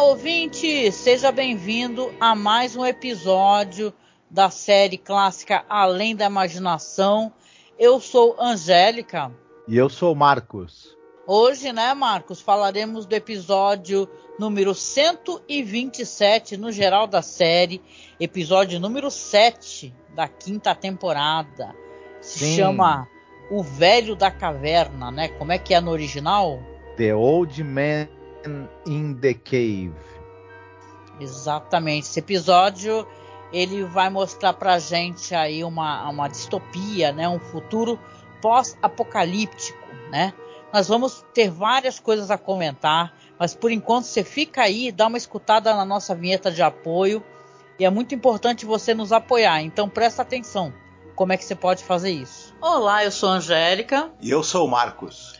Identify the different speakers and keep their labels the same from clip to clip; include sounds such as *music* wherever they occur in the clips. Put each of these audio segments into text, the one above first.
Speaker 1: Olá, ouvinte! Seja bem-vindo a mais um episódio da série clássica Além da Imaginação. Eu sou Angélica.
Speaker 2: E eu sou Marcos.
Speaker 1: Hoje, né, Marcos, falaremos do episódio número 127 no geral da série, episódio número 7 da quinta temporada. Se Sim. chama O Velho da Caverna, né? Como é que é no original?
Speaker 2: The Old Man in the Cave.
Speaker 1: Exatamente. Esse episódio ele vai mostrar pra gente aí uma, uma distopia, né? Um futuro pós-apocalíptico, né? Nós vamos ter várias coisas a comentar, mas por enquanto você fica aí, dá uma escutada na nossa vinheta de apoio e é muito importante você nos apoiar. Então presta atenção. Como é que você pode fazer isso? Olá, eu sou a Angélica.
Speaker 3: E eu sou o Marcos.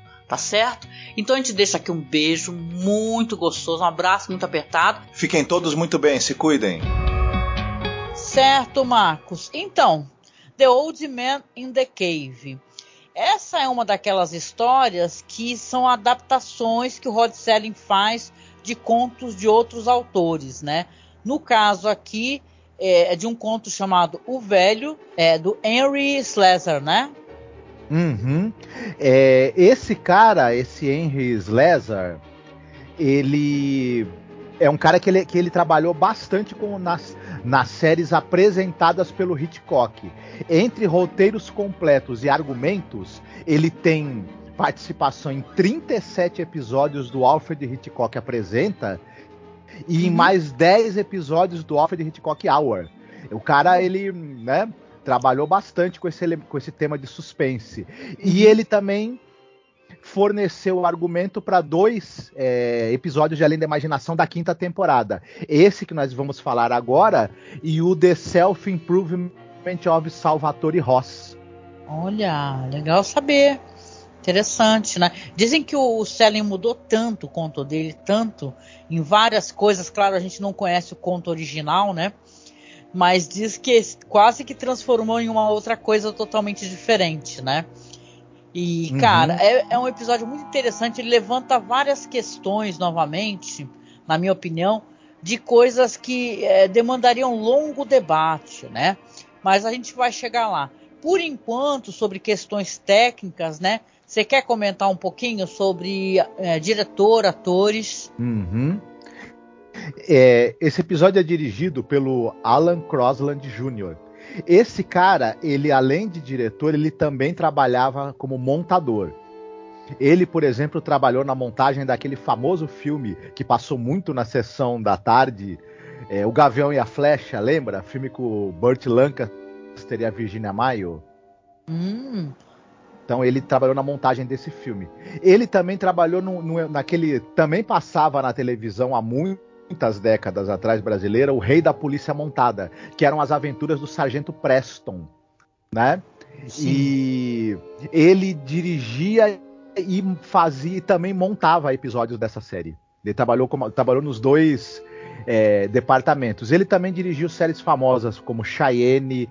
Speaker 1: tá certo? Então a gente deixa aqui um beijo muito gostoso, um abraço muito apertado.
Speaker 3: Fiquem todos muito bem, se cuidem.
Speaker 1: Certo, Marcos. Então, The Old Man in the Cave. Essa é uma daquelas histórias que são adaptações que o Rod Selling faz de contos de outros autores, né? No caso aqui é, é de um conto chamado O Velho, é do Henry Slesser, né?
Speaker 2: Uhum. É, esse cara, esse Henry Slezar, ele é um cara que ele, que ele trabalhou bastante com nas, nas séries apresentadas pelo Hitchcock. Entre roteiros completos e argumentos, ele tem participação em 37 episódios do Alfred Hitchcock Apresenta e uhum. em mais 10 episódios do Alfred Hitchcock Hour. O cara, ele, né, trabalhou bastante com esse, com esse tema de suspense. E uhum. ele também forneceu o argumento para dois é, episódios de Além da Imaginação da quinta temporada. Esse que nós vamos falar agora e o The Self-Improvement of Salvatore Ross.
Speaker 1: Olha, legal saber. Interessante, né? Dizem que o Selen mudou tanto o conto dele, tanto em várias coisas. Claro, a gente não conhece o conto original, né? Mas diz que quase que transformou em uma outra coisa totalmente diferente, né? E, uhum. cara, é, é, um episódio muito interessante. Ele levanta várias questões novamente, na minha opinião, de coisas que é, demandariam longo debate, né? Mas a gente vai chegar lá. Por enquanto, sobre questões técnicas, né? Você quer comentar um pouquinho sobre é, diretor, atores?
Speaker 2: Uhum. É, esse episódio é dirigido pelo Alan Crosland Jr. Esse cara, ele além de diretor, ele também trabalhava como montador. Ele, por exemplo, trabalhou na montagem daquele famoso filme que passou muito na sessão da tarde, é, O Gavião e a Flecha, lembra? Filme com o Burt Lancaster e a Virginia Mayo.
Speaker 1: Hum.
Speaker 2: Então ele trabalhou na montagem desse filme. Ele também trabalhou no, no, naquele. Também passava na televisão há muitas décadas atrás brasileira, o Rei da Polícia Montada, que eram as aventuras do Sargento Preston, né? Sim. E ele dirigia e fazia e também montava episódios dessa série. Ele trabalhou, como, trabalhou nos dois é, departamentos. Ele também dirigiu séries famosas como Cheyenne,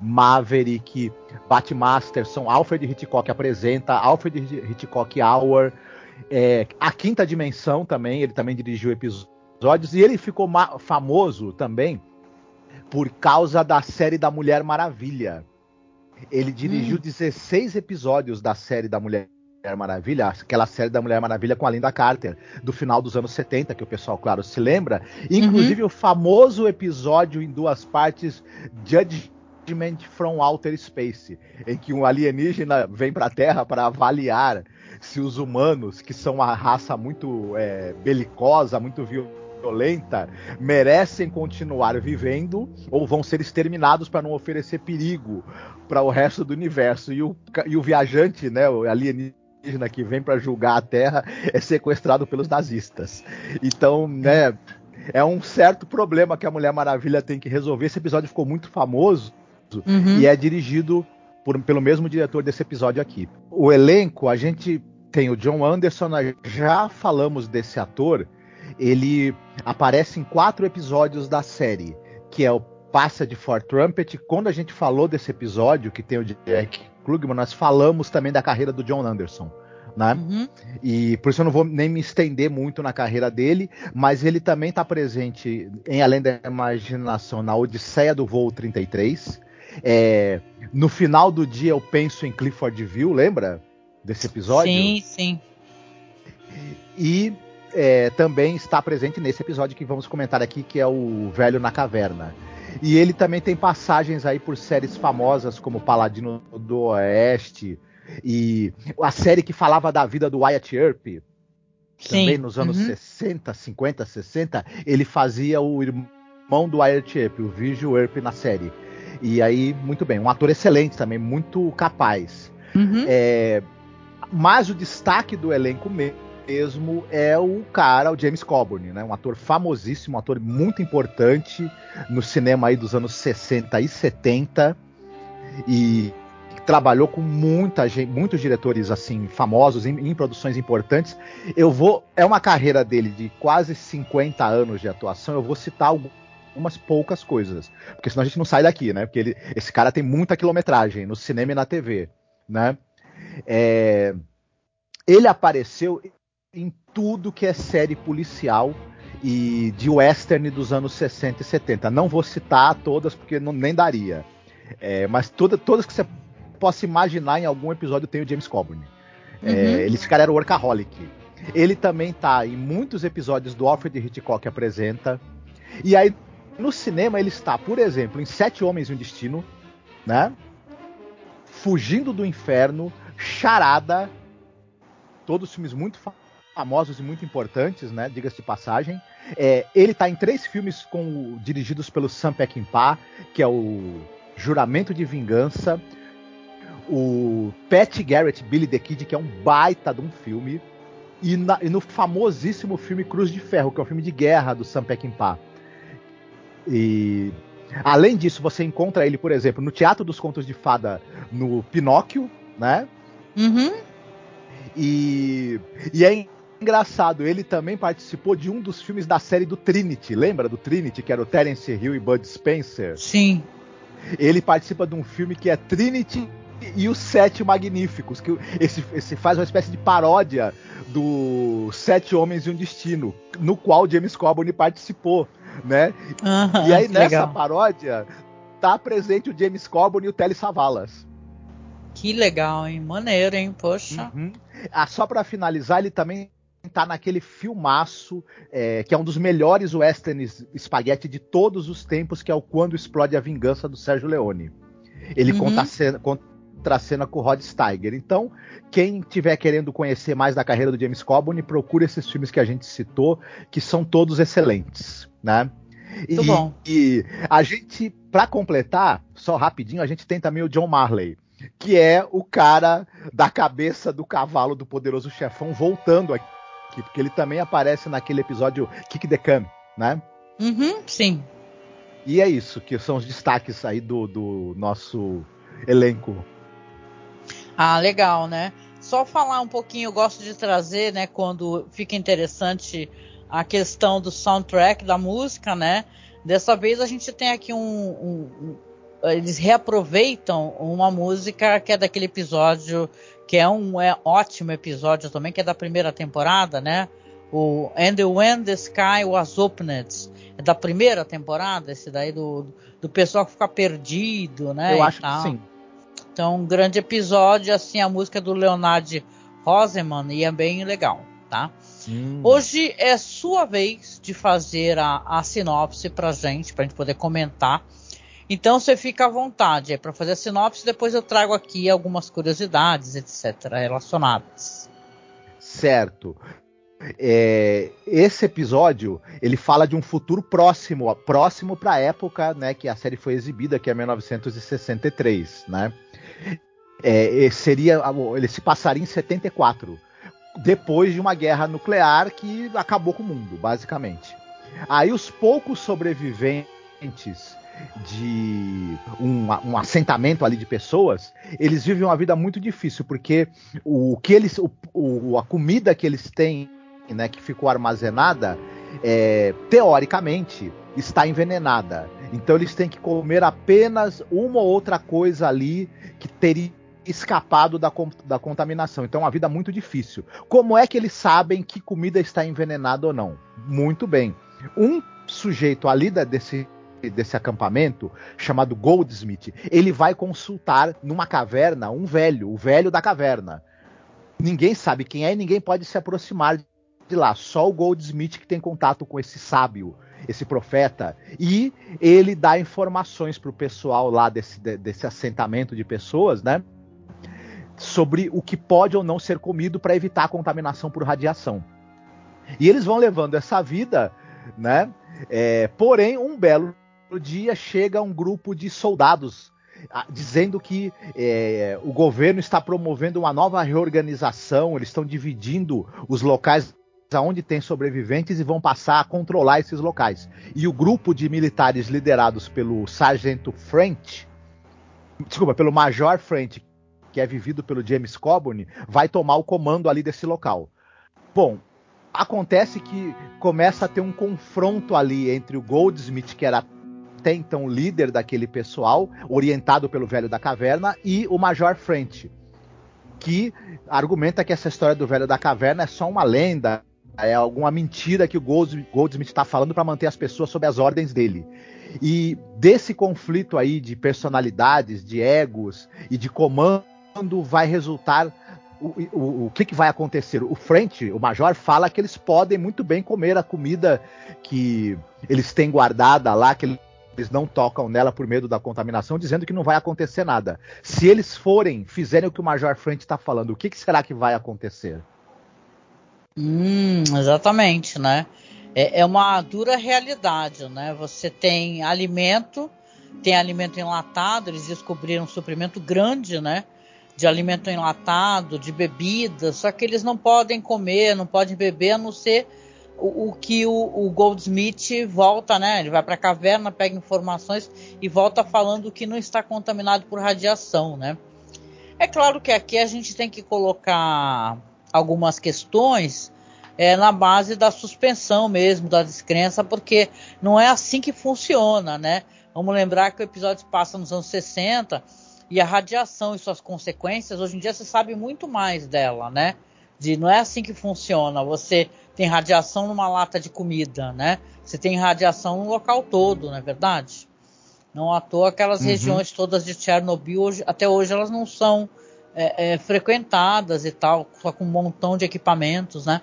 Speaker 2: Maverick, Batmasterson, Alfred Hitchcock apresenta, Alfred Hitchcock Hour, é, A Quinta Dimensão também, ele também dirigiu episódios, e ele ficou famoso também por causa da série da Mulher Maravilha. Ele dirigiu hum. 16 episódios da série da Mulher Maravilha, aquela série da Mulher Maravilha com a Linda Carter, do final dos anos 70, que o pessoal, claro, se lembra. Inclusive uhum. o famoso episódio em duas partes, Judgment from Outer Space, em que um alienígena vem para a Terra para avaliar se os humanos, que são uma raça muito é, belicosa, muito violenta, merecem continuar vivendo ou vão ser exterminados para não oferecer perigo para o resto do universo. E o, e o viajante, né, o alienígena alienígena que vem para julgar a Terra é sequestrado pelos nazistas. Então, né, é um certo problema que a Mulher Maravilha tem que resolver. Esse episódio ficou muito famoso uhum. e é dirigido por, pelo mesmo diretor desse episódio aqui. O elenco, a gente tem o John Anderson, já falamos desse ator. Ele aparece em quatro episódios da série, que é o Passa de For Trumpet. Quando a gente falou desse episódio, que tem o Jack Klugman, nós falamos também da carreira do John Anderson. Né? Uhum. E por isso eu não vou nem me estender muito na carreira dele, mas ele também está presente em Além da Imaginação na Odisseia do Voo 33. É, no final do dia eu penso em Clifford View, lembra desse episódio?
Speaker 1: Sim, sim.
Speaker 2: E é, também está presente nesse episódio que vamos comentar aqui, que é o Velho na Caverna. E ele também tem passagens aí por séries famosas como Paladino do Oeste e a série que falava da vida do Wyatt Earp. Sim. Também nos anos uhum. 60, 50, 60, ele fazia o irmão do Wyatt Earp, o Vigil Earp na série. E aí, muito bem, um ator excelente também, muito capaz. Uhum. É, mas o destaque do elenco mesmo mesmo é o cara, o James Coburn, né? Um ator famosíssimo, um ator muito importante no cinema aí dos anos 60 e 70 e trabalhou com muita gente, muitos diretores assim famosos em, em, produções importantes. Eu vou, é uma carreira dele de quase 50 anos de atuação. Eu vou citar algumas poucas coisas, porque senão a gente não sai daqui, né? Porque ele, esse cara tem muita quilometragem no cinema e na TV, né? É, ele apareceu em tudo que é série policial e de western dos anos 60 e 70. Não vou citar todas porque não, nem daria. É, mas toda, todas que você possa imaginar em algum episódio tem o James Coburn. É, uhum. É, ele, esse cara era o workaholic. Ele também tá em muitos episódios do Alfred Hitchcock apresenta. E aí, no cinema, ele está, por exemplo, em Sete Homens e um Destino, né? Fugindo do Inferno, Charada, todos filmes muito famosos e muito importantes, né? Diga-se de passagem. É, ele está em três filmes com, dirigidos pelo Sam Peckinpah, que é o Juramento de Vingança, o Pat Garrett Billy the Kid, que é um baita de um filme, e, na, e, no famosíssimo filme Cruz de Ferro, que é um filme de guerra do Sam Peckinpah. E além disso, você encontra ele, por exemplo, no Teatro dos Contos de Fada, no Pinóquio, né?
Speaker 1: Uhum.
Speaker 2: E, e é engraçado, ele também participou de um dos filmes da série do Trinity. Lembra do Trinity, que era o Terence Hill e Bud Spencer?
Speaker 1: Sim.
Speaker 2: Ele participa de um filme que é Trinity e os Sete Magníficos, que esse, esse faz uma espécie de paródia do Sete Homens e um Destino, no qual James Coburn participou, né?
Speaker 1: Uhum,
Speaker 2: e aí nessa legal. paródia tá presente o James Coburn e o Telly Savalas.
Speaker 1: Que legal, hein? Maneiro, hein? Poxa. Uhum.
Speaker 2: Ah, só para finalizar, ele também tá naquele filmaço é, que é um dos melhores westerns espaguete de todos os tempos, que é o Quando Explode a Vingança do Sérgio Leone. Ele uhum. conta a cena, conta a cena com o Rod Steiger. Então, quem tiver querendo conhecer mais da carreira do James Coburn, procure esses filmes que a gente citou, que são todos excelentes, né?
Speaker 1: Muito e, bom.
Speaker 2: E a gente, para completar, só rapidinho, a gente tem também o John Marley, que é o cara da cabeça do cavalo do poderoso chefão voltando aqui, porque ele também aparece naquele episódio Kick the Can, né?
Speaker 1: Uhum, sim.
Speaker 2: E é isso, que são os destaques aí do, do nosso elenco.
Speaker 1: Ah, legal, né? Só falar um pouquinho, eu gosto de trazer, né, quando fica interessante a questão do soundtrack da música, né? Dessa vez a gente tem aqui um, um, eles reaproveitam uma música que é daquele episódio que é um é ótimo episódio também, que é da primeira temporada, né? O And When the Sky Was Opened, é da primeira temporada, esse daí do, do pessoal que fica perdido, né?
Speaker 2: Eu acho que sim.
Speaker 1: Então, um grande episódio, assim, a música do Leonard Roseman e é bem legal, tá? Hum. Hoje é sua vez de fazer a, a sinopse pra gente, pra gente poder comentar. Então você fica à vontade é para fazer a sinopse, depois eu trago aqui algumas curiosidades, etc., relacionadas.
Speaker 2: Certo. É, esse episódio ele fala de um futuro próximo, próximo para a época, né, que a série foi exibida, que é 1963, né? É, seria, ele se passaria em 74 depois de uma guerra nuclear que acabou com o mundo, basicamente. Aí os poucos sobreviventes de um, um, assentamento ali de pessoas, eles vivem uma vida muito difícil, porque o que eles, o, o, a comida que eles têm, né, que ficou armazenada, é, teoricamente está envenenada. Então eles têm que comer apenas uma ou outra coisa ali que teria escapado da, da contaminação. Então é uma vida muito difícil. Como é que eles sabem que comida está envenenada ou não? Muito bem. Um sujeito ali da, desse desse acampamento, chamado Goldsmith, ele vai consultar numa caverna um velho, o velho da caverna. Ninguém sabe quem é e ninguém pode se aproximar de lá. Só o Goldsmith que tem contato com esse sábio, esse profeta. E ele dá informações para o pessoal lá desse, desse assentamento de pessoas, né? sobre o que pode ou não ser comido para evitar a contaminação por radiação. E eles vão levando essa vida, né? É, porém, um belo dia chega um grupo de soldados ah, dizendo que é, o governo está promovendo uma nova reorganização, eles estão dividindo os locais aonde tem sobreviventes e vão passar a controlar esses locais. E o grupo de militares liderados pelo sargento French, desculpa, pelo Major French, que é vivido pelo James Coburn, vai tomar o comando ali desse local. Bom, acontece que começa a ter um confronto ali entre o Goldsmith, que era até então líder daquele pessoal, orientado pelo velho da caverna, e o Major French, que argumenta que essa história do velho da caverna é só uma lenda, é alguma mentira que o Goldsmith está falando para manter as pessoas sob as ordens dele. E desse conflito aí de personalidades, de egos e de comando vai resultar o, o, o que, que, vai acontecer? O French, o Major, fala que eles podem muito bem comer a comida que eles têm guardada lá, que eles não tocam nela por medo da contaminação, dizendo que não vai acontecer nada. Se eles forem, fizerem o que o Major French está falando, o que, que, será que vai acontecer?
Speaker 1: Hum, exatamente, né? É, é uma dura realidade, né? Você tem alimento, tem alimento enlatado, eles descobriram um suprimento grande, né? de alimento enlatado, de bebida, só que eles não podem comer, não podem beber, a não ser o, o que o, o, Goldsmith volta, né? Ele vai para a caverna, pega informações e volta falando que não está contaminado por radiação, né? É claro que aqui a gente tem que colocar algumas questões é, na base da suspensão mesmo, da descrença, porque não é assim que funciona, né? Vamos lembrar que o episódio passa nos anos 60 e a radiação e suas consequências, hoje em dia você sabe muito mais dela, né? De não é assim que funciona. Você tem radiação numa lata de comida, né? Você tem radiação no local todo, não é verdade? Não à toa aquelas uhum. regiões todas de Chernobyl, hoje, até hoje elas não são é, é, frequentadas e tal, só com um montão de equipamentos, né?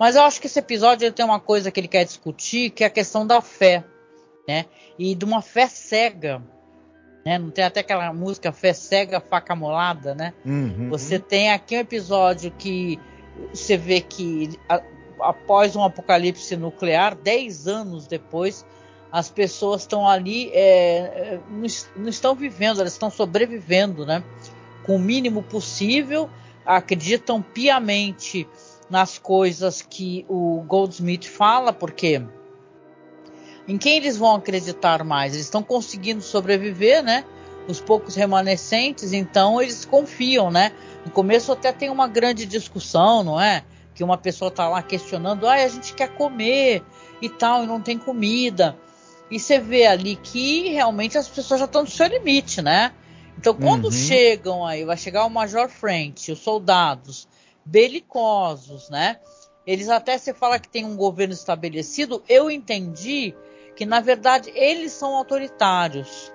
Speaker 1: Mas eu acho que esse episódio ele tem uma coisa que ele quer discutir, que é a questão da fé, né? E de uma fé cega, né? Não tem até aquela música fé cega, faca molada, né? Uhum. Você tem aqui um episódio que você vê que a, após um apocalipse nuclear, 10 anos depois, as pessoas estão ali, é, é, não, não, estão vivendo, elas estão sobrevivendo, né? Com o mínimo possível, acreditam piamente nas coisas que o Goldsmith fala, porque em quem eles vão acreditar mais? Eles estão conseguindo sobreviver, né? Os poucos remanescentes, então eles confiam, né? No começo até tem uma grande discussão, não é? Que uma pessoa está lá questionando, ah, a gente quer comer e tal, e não tem comida. E você vê ali que realmente as pessoas já estão no seu limite, né? Então, quando uhum. chegam aí, vai chegar o Major Frente, os soldados belicosos, né? Eles até se fala que tem um governo estabelecido. Eu entendi que, na verdade, eles são autoritários.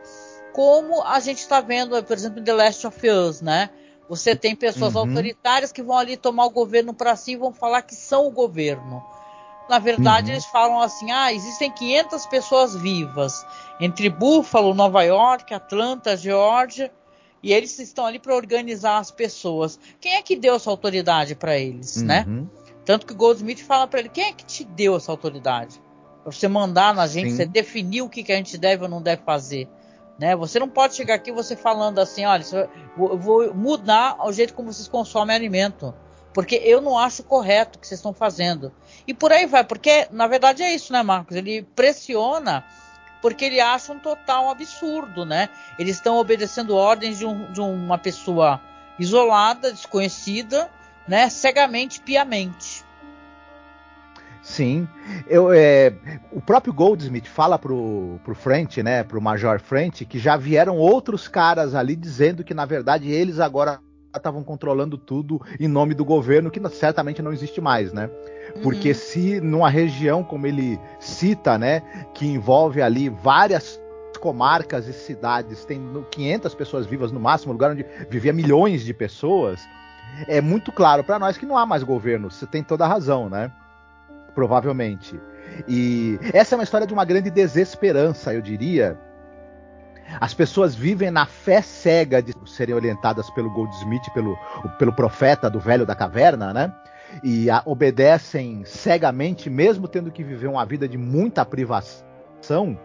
Speaker 1: Como a gente está vendo, por exemplo, em The Last of Us, né? Você tem pessoas uhum. autoritárias que vão ali tomar o governo para si e vão falar que são o governo. Na verdade, uhum. eles falam assim: ah, existem 500 pessoas vivas entre Buffalo, Nova York, Atlanta, Geórgia, e eles estão ali para organizar as pessoas. Quem é que deu essa autoridade para eles, né? uhum. né? Tanto que Goldsmith fala para ele: quem é que te deu essa autoridade? Pra você mandar na gente, Sim. você definir o que, que a gente deve ou não deve fazer. Né? Você não pode chegar aqui você falando assim, olha, eu vou mudar o jeito como vocês consomem alimento porque eu não acho correto o que vocês estão fazendo. E por aí vai, porque na verdade é isso, né, Marcos? Ele pressiona porque ele acha um total absurdo, né? Eles estão obedecendo ordens de, um, de uma pessoa isolada, desconhecida, né? Cegamente, piamente.
Speaker 2: Sim, eu, é, o próprio Goldsmith fala pro, pro French, né, pro Major French, que já vieram outros caras ali dizendo que na verdade eles agora estavam controlando tudo em nome do governo, que certamente não existe mais, né? Porque uhum. se numa região como ele cita, né, que envolve ali várias comarcas e cidades, tem 500 pessoas vivas no máximo, lugar onde vivia milhões de pessoas, é muito claro para nós que não há mais governo. Você tem toda a razão, né? Provavelmente. E essa é uma história de uma grande desesperança, eu diria, as pessoas vivem na fé cega de serem orientadas pelo Goldsmith, pelo, pelo profeta do velho da caverna, né? E a, obedecem cegamente, mesmo tendo que viver uma vida de muita privação.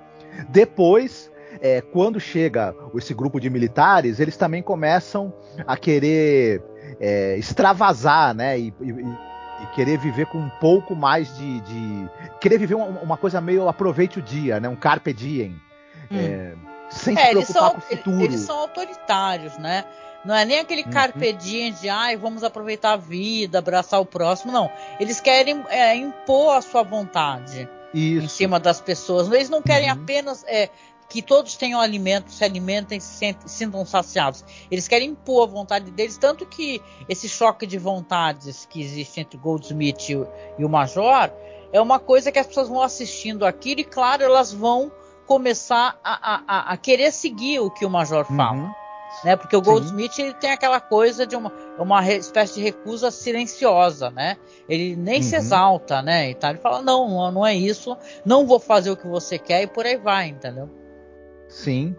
Speaker 2: Depois, é, quando chega esse grupo de militares, eles também começam a querer é, extravasar, né? E, e, e, querer viver com um pouco mais de. de querer viver uma, uma, coisa meio aproveite o dia, né? Um carpe diem. Hum. É, sem é, se preocupar são, com o futuro.
Speaker 1: Eles são autoritários, né? Não é nem aquele uhum. carpe diem de ai, vamos aproveitar a vida, abraçar o próximo, não. Eles querem é, impor a sua vontade Isso. em cima das pessoas. Eles não querem uhum. apenas é, que todos tenham alimento, se alimentem, se sintam saciados. Eles querem impor a vontade deles, tanto que esse choque de vontades que existe entre Goldsmith e, o Major é uma coisa que as pessoas vão assistindo aquilo e, claro, elas vão começar a, a, a querer seguir o que o Major uhum. fala. Uhum. Né? Porque o Goldsmith ele tem aquela coisa de uma, uma espécie de recusa silenciosa, né? Ele nem uhum. se exalta, né? E tal. Ele fala, não, não é isso, não vou fazer o que você quer e por aí vai, entendeu?
Speaker 2: Sim.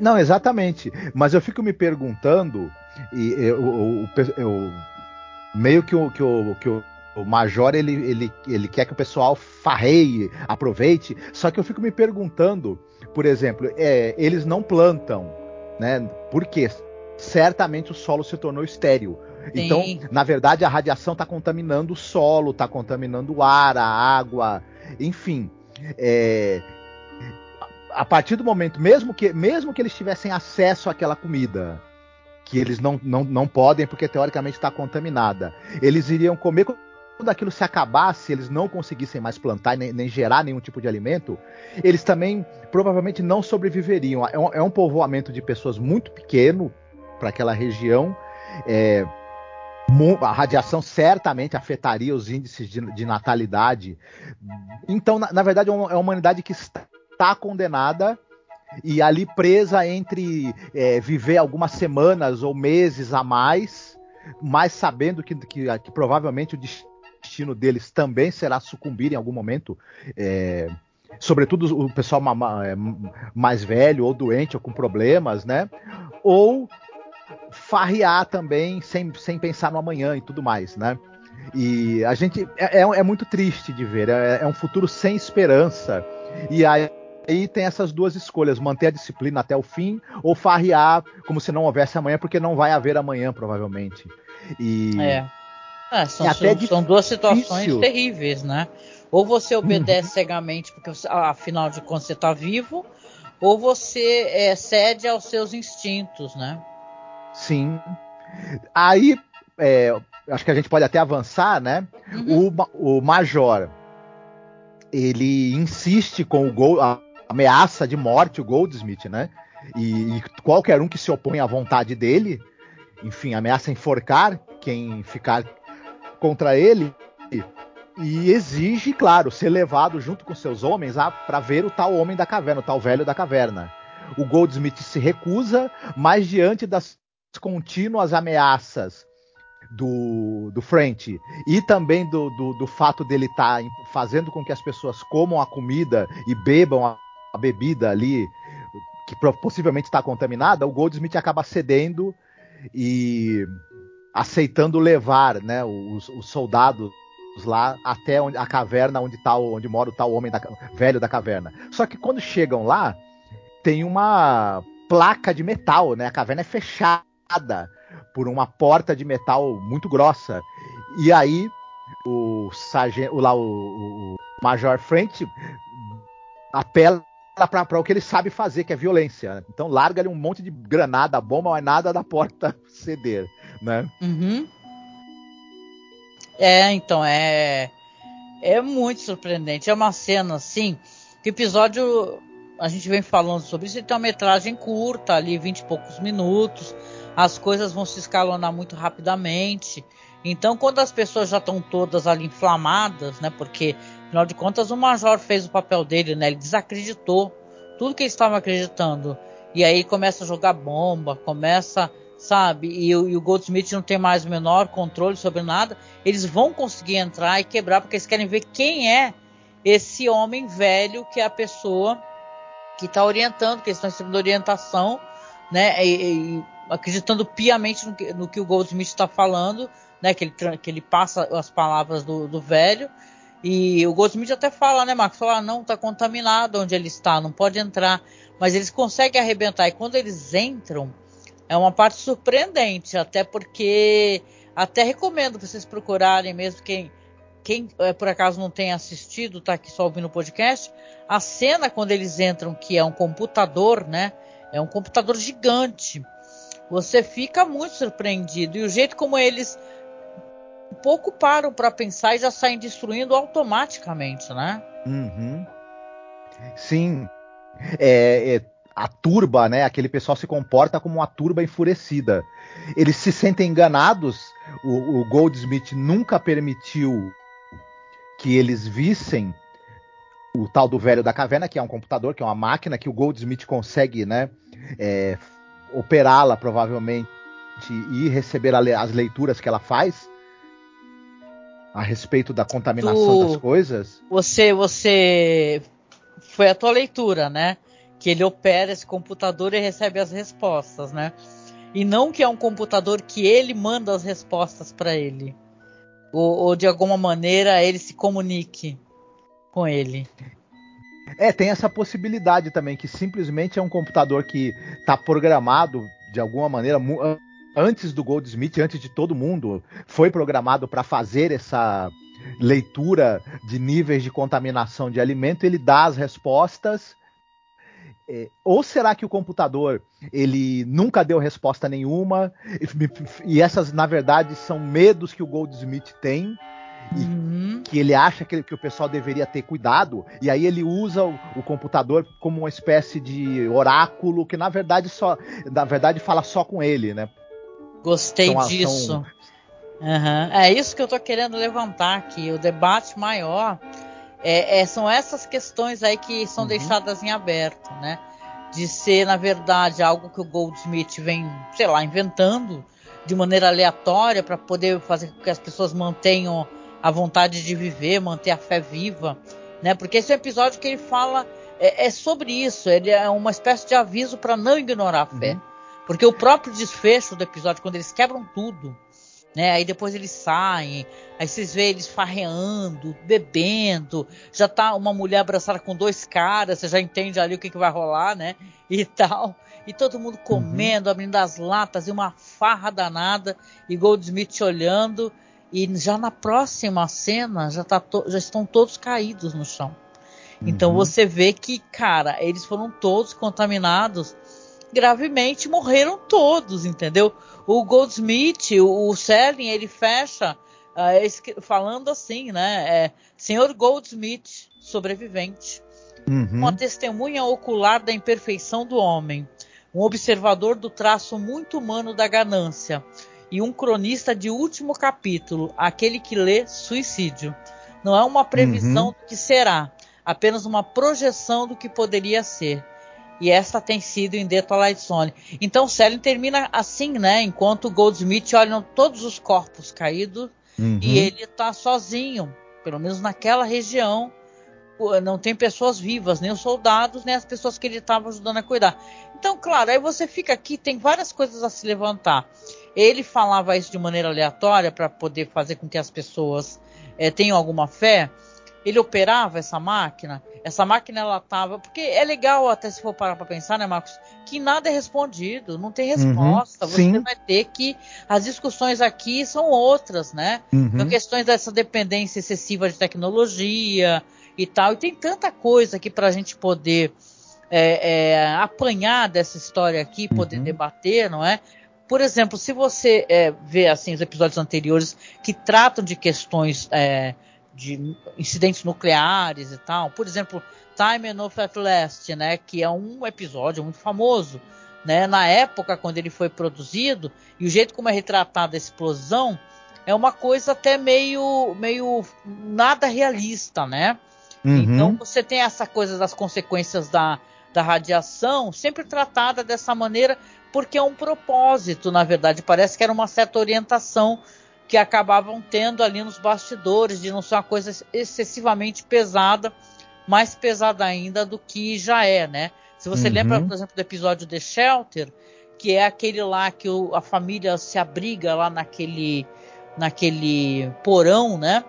Speaker 2: Não, exatamente. Mas eu fico me perguntando, e eu, eu, eu, meio que o, que o, que o o Major ele, ele, ele quer que o pessoal farreie, aproveite. Só que eu fico me perguntando, por exemplo, é, eles não plantam, né? Por quê? Certamente o solo se tornou estéril. Sim. Então, na verdade, a radiação está contaminando o solo, está contaminando o ar, a água, enfim. É, a partir do momento, mesmo que, mesmo que eles tivessem acesso àquela comida, que eles não, não, não podem porque teoricamente está contaminada, eles iriam comer quando aquilo se acabasse, eles não conseguissem mais plantar nem, nem gerar nenhum tipo de alimento, eles também provavelmente não sobreviveriam. É um, é um povoamento de pessoas muito pequeno para aquela região. É, a radiação certamente afetaria os índices de, de natalidade. Então, na, na, verdade, é uma, é uma humanidade que está condenada e ali presa entre é, viver algumas semanas ou meses a mais, mas sabendo que, que, que, provavelmente o destino deles também será sucumbir em algum momento. É, sobretudo o pessoal é, mais velho ou doente ou com problemas, né? Ou farrear também sem, sem pensar no amanhã e tudo mais, né? E a gente é, é, é muito triste de ver, é, é, um futuro sem esperança. E aí, aí tem essas duas escolhas: manter a disciplina até o fim ou farrear como se não houvesse amanhã, porque não vai haver amanhã, provavelmente. E
Speaker 1: é. Ah, são, é são, são, duas situações terríveis, né? Ou você obedece uhum. *laughs* cegamente, porque afinal de contas você está vivo, ou você é, cede aos seus instintos, né?
Speaker 2: Sim. Aí, é, acho que a gente pode até avançar, né? Uhum. O, o Major, ele insiste com o Gold, a ameaça de morte o Goldsmith, né? E, e, qualquer um que se opõe à vontade dele, enfim, ameaça enforcar quem ficar contra ele e exige, claro, ser levado junto com seus homens para ver o tal homem da caverna, o tal velho da caverna. O Goldsmith se recusa, mas diante das contínuas ameaças do, do French e também do, do, do fato dele estar tá fazendo com que as pessoas comam a comida e bebam a, a bebida ali, que possivelmente está contaminada, o Goldsmith acaba cedendo e aceitando levar né, os, os soldados lá até onde, a caverna onde tá onde mora o tal homem da, velho da caverna. Só que quando chegam lá, tem uma placa de metal, né? A caverna é fechada por uma porta de metal muito grossa. E aí o sargento, lá o, o Major French apela para o que ele sabe fazer, que é violência. Então larga ali um monte de granada, bomba, mas nada da porta *laughs* ceder, né?
Speaker 1: Uhum. É, então é é muito surpreendente. É uma cena assim que episódio a gente vem falando sobre isso, ele tem uma metragem curta, ali 20 e poucos minutos. As coisas vão se escalonar muito rapidamente. Então, quando as pessoas já estão todas ali inflamadas, né? Porque, afinal de contas, o Major fez o papel dele, né? Ele desacreditou tudo que eles estavam acreditando. E aí começa a jogar bomba, começa, sabe? E, e, o Goldsmith não tem mais o menor controle sobre nada. Eles vão conseguir entrar e quebrar, porque eles querem ver quem é esse homem velho que é a pessoa que está orientando, que eles estão recebendo orientação, né? E, e acreditando piamente no que, no que o Goldsmith está falando, né? Que ele, que ele passa as palavras do, do velho. E o Goldsmith até fala, né, Marcos? Fala, não, está contaminado onde ele está, não pode entrar. Mas eles conseguem arrebentar. E quando eles entram, é uma parte surpreendente, até porque até recomendo vocês procurarem mesmo quem quem é, por acaso não tem assistido, tá aqui só ouvindo o podcast, a cena quando eles entram, que é um computador, né? É um computador gigante. Você fica muito surpreendido. E o jeito como eles pouco param para pensar e já saem destruindo automaticamente, né?
Speaker 2: Uhum. Sim. É, é, a turba, né? Aquele pessoal se comporta como uma turba enfurecida. Eles se sentem enganados. O, o Goldsmith nunca permitiu que eles vissem o tal do velho da caverna, que é um computador, que é uma máquina que o Goldsmith consegue, né, é, operá-la provavelmente e receber as leituras que ela faz a respeito da contaminação tu, das coisas.
Speaker 1: Você, você foi a tua leitura, né? Que ele opera esse computador e recebe as respostas, né? E não que é um computador que ele manda as respostas para ele. Ou, ou de alguma maneira ele se comunique com ele.
Speaker 2: É, tem essa possibilidade também, que simplesmente é um computador que está programado de alguma maneira antes do Goldsmith, antes de todo mundo, foi programado para fazer essa leitura de níveis de contaminação de alimento, ele dá as respostas. É, ou será que o computador ele nunca deu resposta nenhuma e, e essas na verdade são medos que o Goldsmith tem uhum. que ele acha que, que, o pessoal deveria ter cuidado, e aí ele usa o, o, computador como uma espécie de oráculo que na verdade só, na verdade fala só com ele, né?
Speaker 1: Gostei disso. Uhum. É isso que eu tô querendo levantar aqui. O debate maior é, é, são essas questões aí que são uhum. deixadas em aberto, né? de ser, na verdade, algo que o Goldsmith vem, sei lá, inventando de maneira aleatória para poder fazer com que as pessoas mantenham a vontade de viver, manter a fé viva, né? Porque esse é episódio que ele fala é, é sobre isso, ele é uma espécie de aviso para não ignorar a fé. Uhum. Porque o próprio desfecho do episódio, quando eles quebram tudo, né? Aí depois eles saem, aí vocês veem eles farreando, bebendo, já tá uma mulher abraçada com dois caras, você já entende ali o que, que vai rolar, né? E *laughs* tal. E todo mundo uhum. comendo, uhum. abrindo as latas, e uma farra danada, e Goldsmith olhando, e já na próxima cena já, tá já estão todos caídos no chão. Então uhum. você vê que, cara, eles foram todos contaminados gravemente, morreram todos, entendeu? O Goldsmith, o, o Selling, ele fecha uh, falando assim, né? É, Senhor Goldsmith, sobrevivente. Uhum. Uma testemunha ocular da imperfeição do homem. Um observador do traço muito humano da ganância. E um cronista de último capítulo, aquele que lê suicídio. Não é uma previsão uhum. do que será, apenas uma projeção do que poderia ser. E esta tem sido em The Twilight Zone. Então Selling termina assim, né? Enquanto Goldsmith olha todos os corpos caídos uhum. e ele está sozinho, pelo menos naquela região. Não tem pessoas vivas, nem os soldados, nem as pessoas que ele estava ajudando a cuidar. Então, claro, aí você fica aqui, tem várias coisas a se levantar. Ele falava isso de maneira aleatória para poder fazer com que as pessoas é, tenham alguma fé ele operava essa máquina, essa máquina ela tava. Porque é legal até se for parar pra pensar, né, Marcos? Que nada é respondido, não tem uhum. resposta. Uhum, você sim. vai ter que. As discussões aqui são outras, né? Uhum. São questões dessa dependência excessiva de tecnologia e tal. E tem tanta coisa aqui pra gente poder é, é, apanhar dessa história aqui, poder uhum. debater, não é? Por exemplo, se você é, vê assim os episódios anteriores que tratam de questões é, de incidentes nucleares e tal. Por exemplo, Time Enough at Last, né, que é um episódio muito famoso, né, na época quando ele foi produzido e o jeito como é retratada a explosão é uma coisa até meio meio nada realista, né? Uhum. Então você tem essa coisa das consequências da, da radiação sempre tratada dessa maneira porque é um propósito, na verdade. Parece que era uma certa orientação que acabavam tendo ali nos bastidores, de não ser uma coisa excessivamente pesada, mais pesada ainda do que já é, né? Se você uhum. lembra, por exemplo, do episódio The Shelter, que é aquele lá que o, a família se abriga lá naquele, naquele porão, né?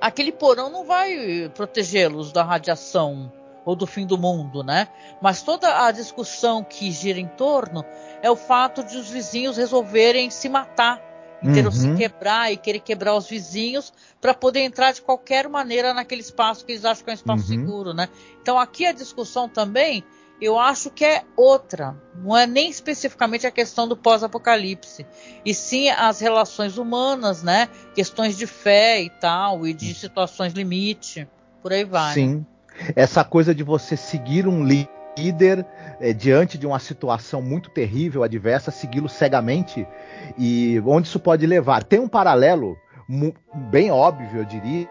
Speaker 1: Aquele porão não vai protegê-los da radiação ou do fim do mundo, né? Mas toda a discussão que gira em torno é o fato de os vizinhos resolverem se matar inteiro uhum. se quebrar e querer quebrar os vizinhos para poder entrar de qualquer maneira naquele espaço que eles acham que é um espaço uhum. seguro, né? Então aqui a discussão também eu acho que é outra. Não é nem especificamente a questão do pós-apocalipse, e sim as relações humanas, né? Questões de fé e tal, e de situações limite, por aí vai.
Speaker 2: Sim. Né? Essa coisa de você seguir um líder líder é, diante de uma situação muito terrível, adversa, segui-lo cegamente e onde isso pode levar. Tem um paralelo bem óbvio, eu diria,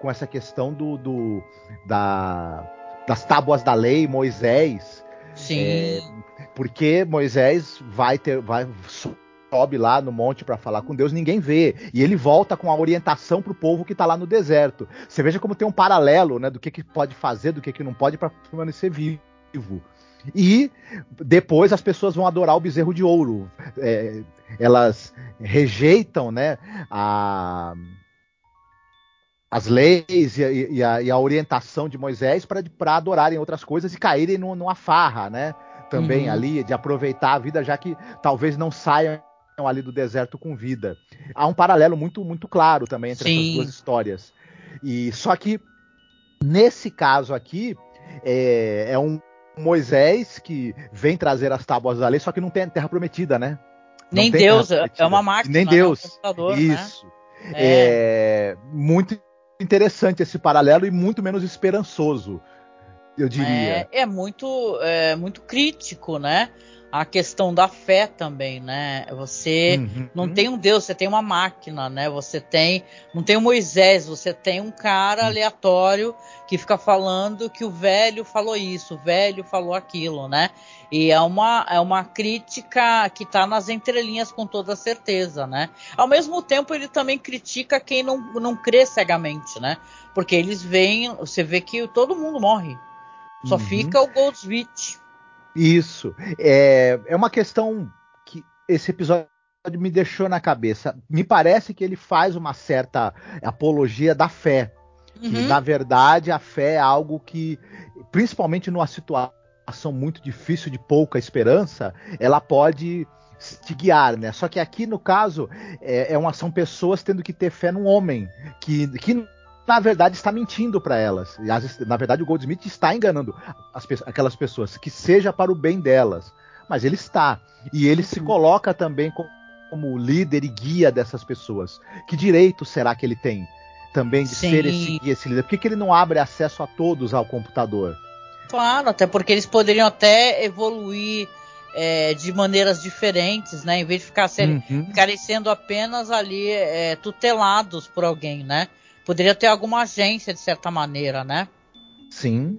Speaker 2: com essa questão do, do da, das tábuas da lei, Moisés.
Speaker 1: Sim. É,
Speaker 2: porque Moisés vai ter, vai sobe lá no monte para falar com Deus, ninguém vê. E ele volta com a orientação para o povo que está lá no deserto. Você veja como tem um paralelo, né, do que, que pode fazer, do que, que não pode para permanecer vivo vivo. E depois as pessoas vão adorar o bezerro de ouro. É, elas rejeitam né, a, as leis e, e, a, e, a, orientação de Moisés para adorarem outras coisas e caírem numa farra, né? Também uhum. ali, de aproveitar a vida, já que talvez não saiam ali do deserto com vida. Há um paralelo muito, muito claro também entre Sim. essas duas histórias. E só que nesse caso aqui é, é um Moisés que vem trazer as tábuas da lei, só que não tem terra prometida, né?
Speaker 1: Não Nem Deus, é uma máquina.
Speaker 2: Nem né? Deus. É um Isso. Né? É. é muito interessante esse paralelo e muito menos esperançoso, eu diria.
Speaker 1: É, é muito, é, muito crítico, né? A questão da fé também, né? Você uhum. não tem um Deus, você tem uma máquina, né? Você tem, não tem o Moisés, você tem um cara uhum. aleatório que fica falando que o velho falou isso, o velho falou aquilo, né? E é uma, é uma crítica que está nas entrelinhas com toda certeza, né? Ao mesmo tempo, ele também critica quem não, não crê cegamente, né? Porque eles veem, você vê que todo mundo morre. Só uhum. fica o Goldsmith.
Speaker 2: Isso. É, é uma questão que esse episódio me deixou na cabeça. Me parece que ele faz uma certa apologia da fé. Uhum. Que, na verdade, a fé é algo que, principalmente numa situação muito difícil, de pouca esperança, ela pode te guiar, né? Só que aqui, no caso, é, é uma, são pessoas tendo que ter fé num homem que, que na verdade está mentindo para elas. E, na verdade, o Goldsmith está enganando as, aquelas pessoas, que seja para o bem delas. Mas ele está. E ele se coloca também como, como líder e guia dessas pessoas. Que direito será que ele tem também de Sim. ser esse, esse líder? Por que, que ele não abre acesso a todos ao computador?
Speaker 1: Claro, até porque eles poderiam até evoluir é, de maneiras diferentes, né? Em vez de ficar uhum. ficarem sendo apenas ali é, tutelados por alguém, né? Poderia ter alguma agência, de certa maneira, né?
Speaker 2: Sim.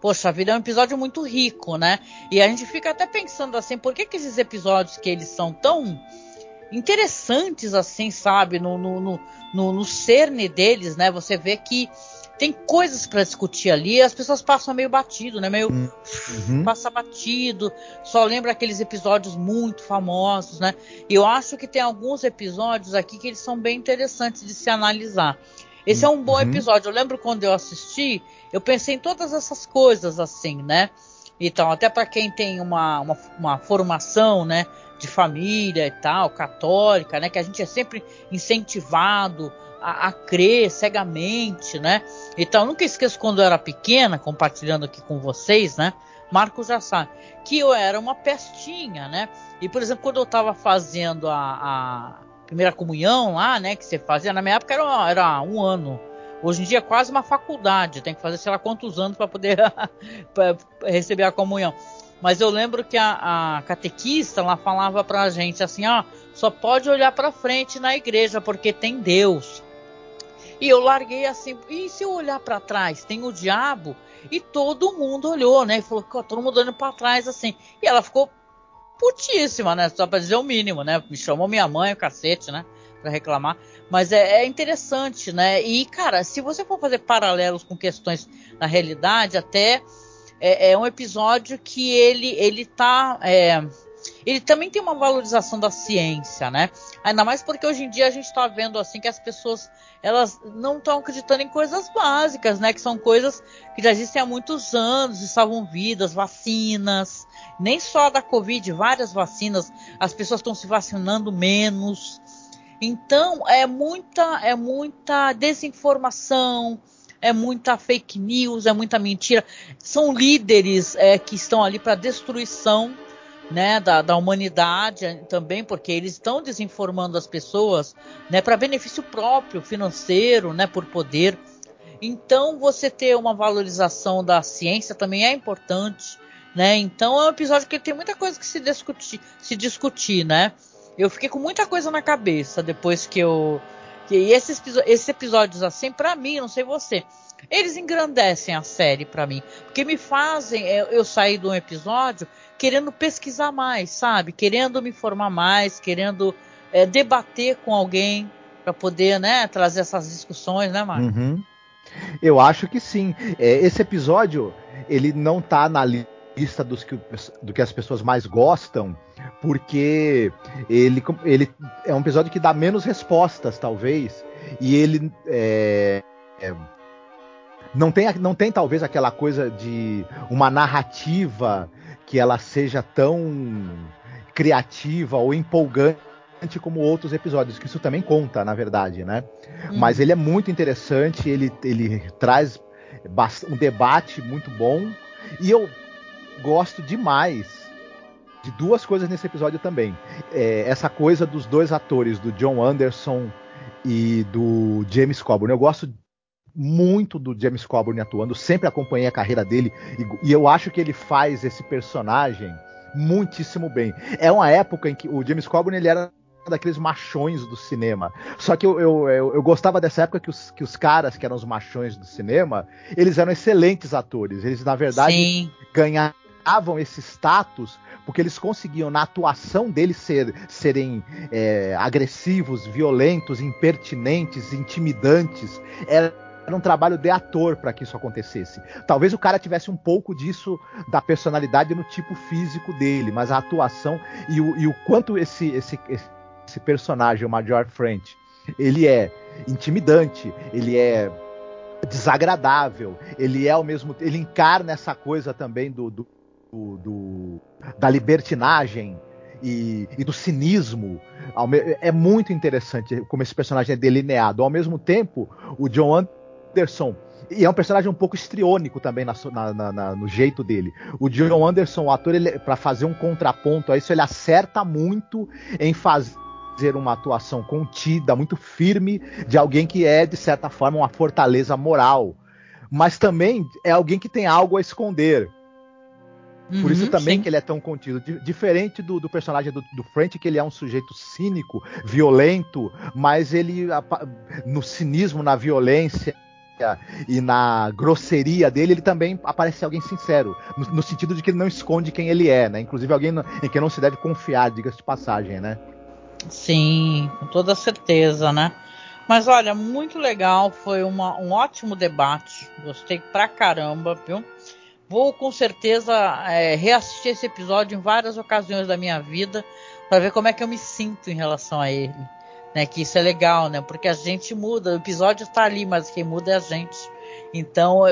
Speaker 1: Poxa, a vida é um episódio muito rico, né? E a gente fica até pensando assim, por que, que esses episódios que eles são tão interessantes assim, sabe? No, no, no, no, no cerne deles, né? Você vê que tem coisas para discutir ali, as pessoas passam meio batido, né? Meio uhum. passa batido, só lembra aqueles episódios muito famosos, né? E eu acho que tem alguns episódios aqui que eles são bem interessantes de se analisar. Esse uhum. é um bom uhum. episódio. Eu lembro quando eu assisti, eu pensei em todas essas coisas assim, né? Então, até para quem tem uma, uma, uma formação, né, de família e tal, católica, né, que a gente é sempre incentivado a, a, crer cegamente, né? Então, nunca esqueço quando eu era pequena, compartilhando aqui com vocês, né? Marcos já sabe que eu era uma pestinha, né? E, por exemplo, quando eu estava fazendo a, a, primeira comunhão lá, né? Que você fazia, na minha época era, era um ano. Hoje em dia é quase uma faculdade, tem que fazer sei lá quantos anos para poder *laughs* receber a comunhão. Mas eu lembro que a, a catequista lá falava pra gente assim, ó, só pode olhar para frente na igreja porque tem Deus. E eu larguei assim, e se eu olhar para trás, tem o diabo? E todo mundo olhou, né? E falou, todo mundo olhando para trás assim. E ela ficou putíssima, né? Só pra dizer o mínimo, né? Me chamou minha mãe, o cacete, né? Pra reclamar. Mas é, é, interessante, né? E, cara, se você for fazer paralelos com questões na realidade, até é, é um episódio que ele, ele tá. É, ele também tem uma valorização da ciência, né? Ainda mais porque hoje em dia a gente está vendo assim que as pessoas elas não estão acreditando em coisas básicas, né? Que são coisas que já existem há muitos anos e salvam vidas, vacinas, nem só da Covid, várias vacinas, as pessoas estão se vacinando menos. Então é muita é muita desinformação, é muita fake news, é muita mentira. São líderes é, que estão ali para destruição né, da, da humanidade também, porque eles estão desinformando as pessoas, né, para benefício próprio, financeiro, né, por poder. Então, você ter uma valorização da ciência também é importante, né? Então, é um episódio que tem muita coisa que se discutir, se discutir, né? Eu fiquei com muita coisa na cabeça depois que eu que esses, esses episódios assim, para mim, não sei você, eles engrandecem a série para mim, porque me fazem eu, eu sair de um episódio querendo pesquisar mais, sabe? Querendo me informar mais, querendo é, debater com alguém para poder, né, trazer essas discussões, né, Marco?
Speaker 2: Uhum. Eu acho que sim. É, esse episódio ele não tá na lista dos que, do que as pessoas mais gostam, porque ele, ele é um episódio que dá menos respostas, talvez, e ele é, é, não tem, não tem talvez aquela coisa de uma narrativa que ela seja tão criativa ou empolgante como outros episódios, que isso também conta, na verdade, né? Hum. Mas ele é muito interessante, ele, ele traz um debate muito bom e eu gosto demais de duas coisas nesse episódio também. É, essa coisa dos dois atores, do John Anderson e do James Coburn. Eu gosto muito do James Coburn atuando, sempre acompanhei a carreira dele e, e eu acho que ele faz esse personagem muitíssimo bem. É uma época em que o James Coburn ele era daqueles machões do cinema. Só que eu, eu, eu, eu, gostava dessa época que os, que os caras que eram os machões do cinema, eles eram excelentes atores. Eles, na verdade, Sim. ganhavam esse status porque eles conseguiam, na atuação deles, ser, serem é, agressivos, violentos, impertinentes, intimidantes. Era era um trabalho de ator para que isso acontecesse. Talvez o cara tivesse um pouco disso da personalidade no tipo físico dele, mas a atuação e o, e o quanto esse, esse, esse personagem, o Major French, ele é intimidante, ele é desagradável, ele é ao mesmo ele encarna essa coisa também do, do, do da libertinagem e, e, do cinismo. É muito interessante como esse personagem é delineado. Ao mesmo tempo, o John. E é um personagem um pouco estriônico também na, na, na, no jeito dele. O John Anderson, o ator, para fazer um contraponto a isso, ele acerta muito em fazer uma atuação contida, muito firme, de alguém que é, de certa forma, uma fortaleza moral. Mas também é alguém que tem algo a esconder. Uhum, Por isso uhum, também sim. que ele é tão contido. diferente do, do personagem do, do, French, que ele é um sujeito cínico, violento, mas ele, no cinismo, na violência, e na grosseria dele, ele também aparece alguém sincero, no, no, sentido de que ele não esconde quem ele é, né? Inclusive alguém no, em quem não se deve confiar, diga-se de passagem, né?
Speaker 1: Sim, com toda certeza, né? Mas olha, muito legal, foi uma, um ótimo debate, gostei pra caramba, viu? Vou com certeza é, reassistir esse episódio em várias ocasiões da minha vida para ver como é que eu me sinto em relação a ele né? Que isso é legal, né? Porque a gente muda, o episódio está ali, mas quem muda é a gente. Então,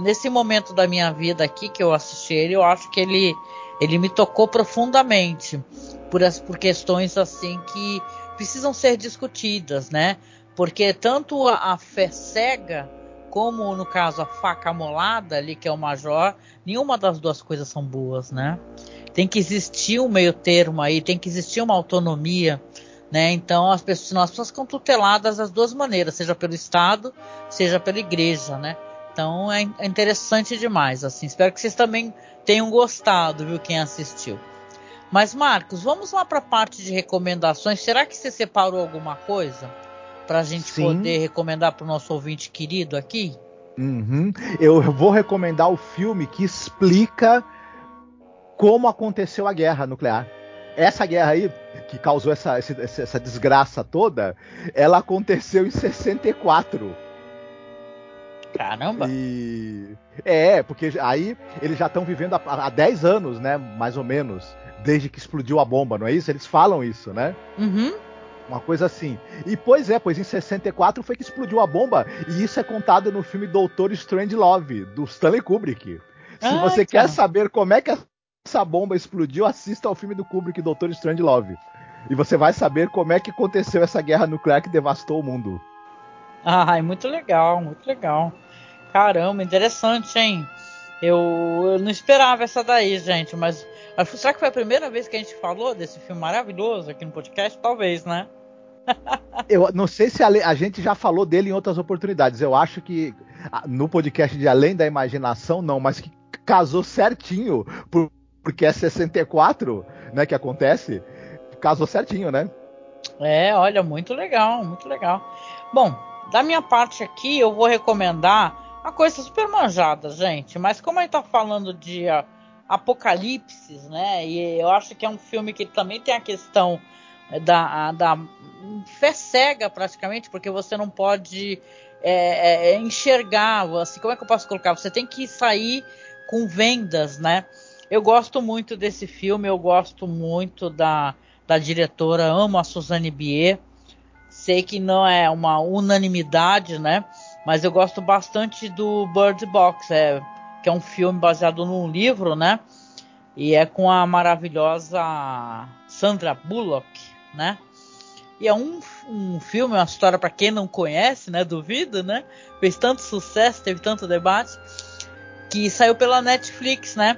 Speaker 1: nesse momento da minha vida aqui que eu assisti ele, eu acho que ele, ele me tocou profundamente por, as, por questões assim que precisam ser discutidas, né? Porque tanto a, a fé cega como no caso a faca amolada ali que é o major, nenhuma das duas coisas são boas, né? Tem que existir um meio termo aí, tem que existir uma autonomia né? Então as pessoas, as pessoas ficam tuteladas das duas maneiras, seja pelo Estado, seja pela Igreja, né? Então é, é interessante demais, assim. Espero que vocês também tenham gostado, viu, quem assistiu. Mas Marcos, vamos lá para a parte de recomendações. Será que você separou alguma coisa para a gente Sim. poder recomendar para o nosso ouvinte querido aqui?
Speaker 2: Uhum. Eu vou recomendar o filme que explica como aconteceu a guerra nuclear essa guerra aí, que causou essa, essa, essa desgraça toda, ela aconteceu em 64.
Speaker 1: Caramba!
Speaker 2: E... É, porque aí eles já estão vivendo há, há 10 anos, né? Mais ou menos. Desde que explodiu a bomba, não é isso? Eles falam isso, né?
Speaker 1: Uhum.
Speaker 2: Uma coisa assim. E pois é, pois em 64 foi que explodiu a bomba. E isso é contado no filme Doutor Strange Love, do Stanley Kubrick. Se ah, você então. quer saber como é que essa bomba explodiu, assista ao filme do Kubrick, Doutor Strange Love. E você vai saber como é que aconteceu essa guerra nuclear que devastou o mundo.
Speaker 1: Ah, é muito legal, muito legal. Caramba, interessante, hein? Eu, eu não esperava essa daí, gente, mas será que foi a primeira vez que a gente falou desse filme maravilhoso aqui no podcast? Talvez, né? *laughs*
Speaker 2: eu não sei se a, a, gente já falou dele em outras oportunidades. Eu acho que no podcast de Além da Imaginação, não, mas que casou certinho por porque é 64, né, que acontece, casou certinho, né?
Speaker 1: É, olha, muito legal, muito legal. Bom, da minha parte aqui, eu vou recomendar uma coisa super manjada, gente, mas como a gente tá falando de uh, apocalipses, né, e eu acho que é um filme que também tem a questão da, da fé cega, praticamente, porque você não pode é, é, enxergar, assim, como é que eu posso colocar? Você tem que sair com vendas, né? Eu gosto muito desse filme, eu gosto muito da, da diretora, amo a Suzanne Bier. Sei que não é uma unanimidade, né? Mas eu gosto bastante do Bird Box, é, que é um filme baseado num livro, né? E é com a maravilhosa Sandra Bullock, né? E é um, um filme, uma história para quem não conhece, né? Duvido, né? Fez tanto sucesso, teve tanto debate, que saiu pela Netflix, né?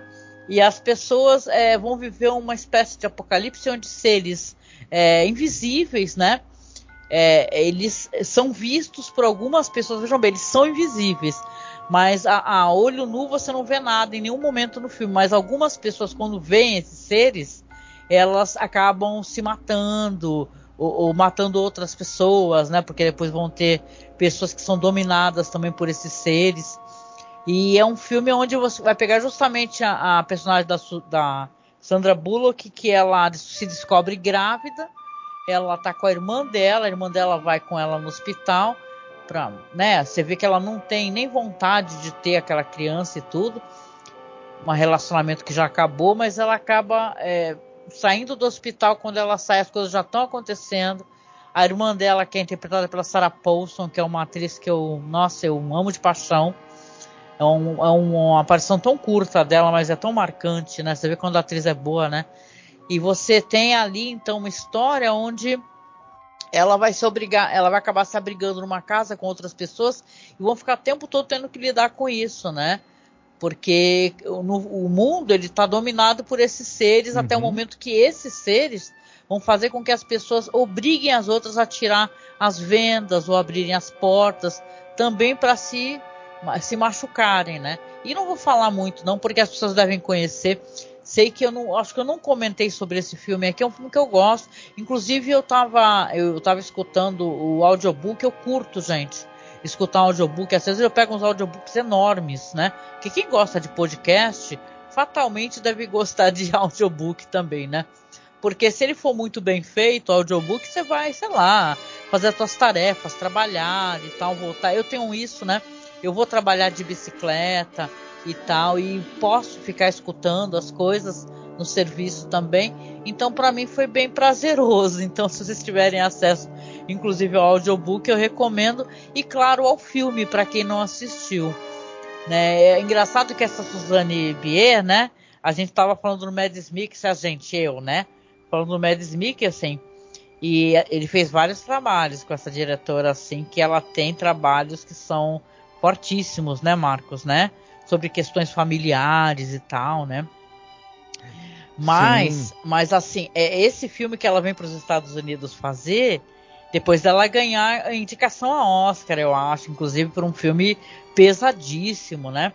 Speaker 1: E as pessoas é, vão viver uma espécie de apocalipse onde seres é, invisíveis, né? É, eles são vistos por algumas pessoas. Vejam bem, eles são invisíveis, Mas a, a, olho nu você não vê nada em nenhum momento no filme. Mas algumas pessoas, quando veem esses seres, elas acabam se matando ou, ou, matando outras pessoas, né? Porque depois vão ter pessoas que são dominadas também por esses seres. E é um filme onde você vai pegar justamente a, a personagem da, da, Sandra Bullock, que ela se descobre grávida. Ela tá com a irmã dela, a irmã dela vai com ela no hospital. Pra, né, você vê que ela não tem nem vontade de ter aquela criança e tudo. Um relacionamento que já acabou, mas ela acaba é, saindo do hospital, quando ela sai, as coisas já estão acontecendo. A irmã dela, que é interpretada pela Sarah Paulson, que é uma atriz que eu, nossa, eu amo de paixão. É, um, é uma aparição tão curta dela, mas é tão marcante, né? Você vê quando a atriz é boa, né? E você tem ali, então, uma história onde ela vai se obrigar, ela vai acabar se abrigando numa casa com outras pessoas e vão ficar o tempo todo tendo que lidar com isso, né? porque no, o mundo ele está dominado por esses seres uhum. até o momento que esses seres vão fazer com que as pessoas obriguem as outras a tirar as vendas ou abrirem as portas também para se se machucarem, né? E não vou falar muito não, porque as pessoas devem conhecer. Sei que eu não, acho que eu não comentei sobre esse filme aqui, é um filme que eu gosto. Inclusive eu estava eu tava escutando o audiobook, eu curto, gente escutar um audiobook. Às vezes eu pego uns audiobooks enormes, né? Que quem gosta de podcast fatalmente deve gostar de *laughs* audiobook também, né? Porque se ele for muito bem feito, o audiobook, você vai, sei lá, fazer as suas tarefas, trabalhar e tal, voltar. Eu tenho isso, né? Eu vou trabalhar de bicicleta e tal, e posso ficar escutando as coisas no serviço também. Então, para mim foi bem prazeroso. *laughs* Então, se vocês tiverem acesso, inclusive ao audiobook, eu recomendo. E claro, ao filme para quem não assistiu. Né? É engraçado que essa Suzane Bier, né? A gente estava falando do Mads Mikkelsen, a gente, eu, né? Falando do Mads Mikkelsen. E ele fez vários trabalhos com essa diretora, assim, que ela tem trabalhos que são fortíssimos, né, Marcos, né? Sobre questões familiares e tal, né? Mas, mas assim, é esse filme que ela vem para os Estados Unidos fazer, depois dela ganhar a indicação a Oscar, eu acho, inclusive por um filme pesadíssimo, né?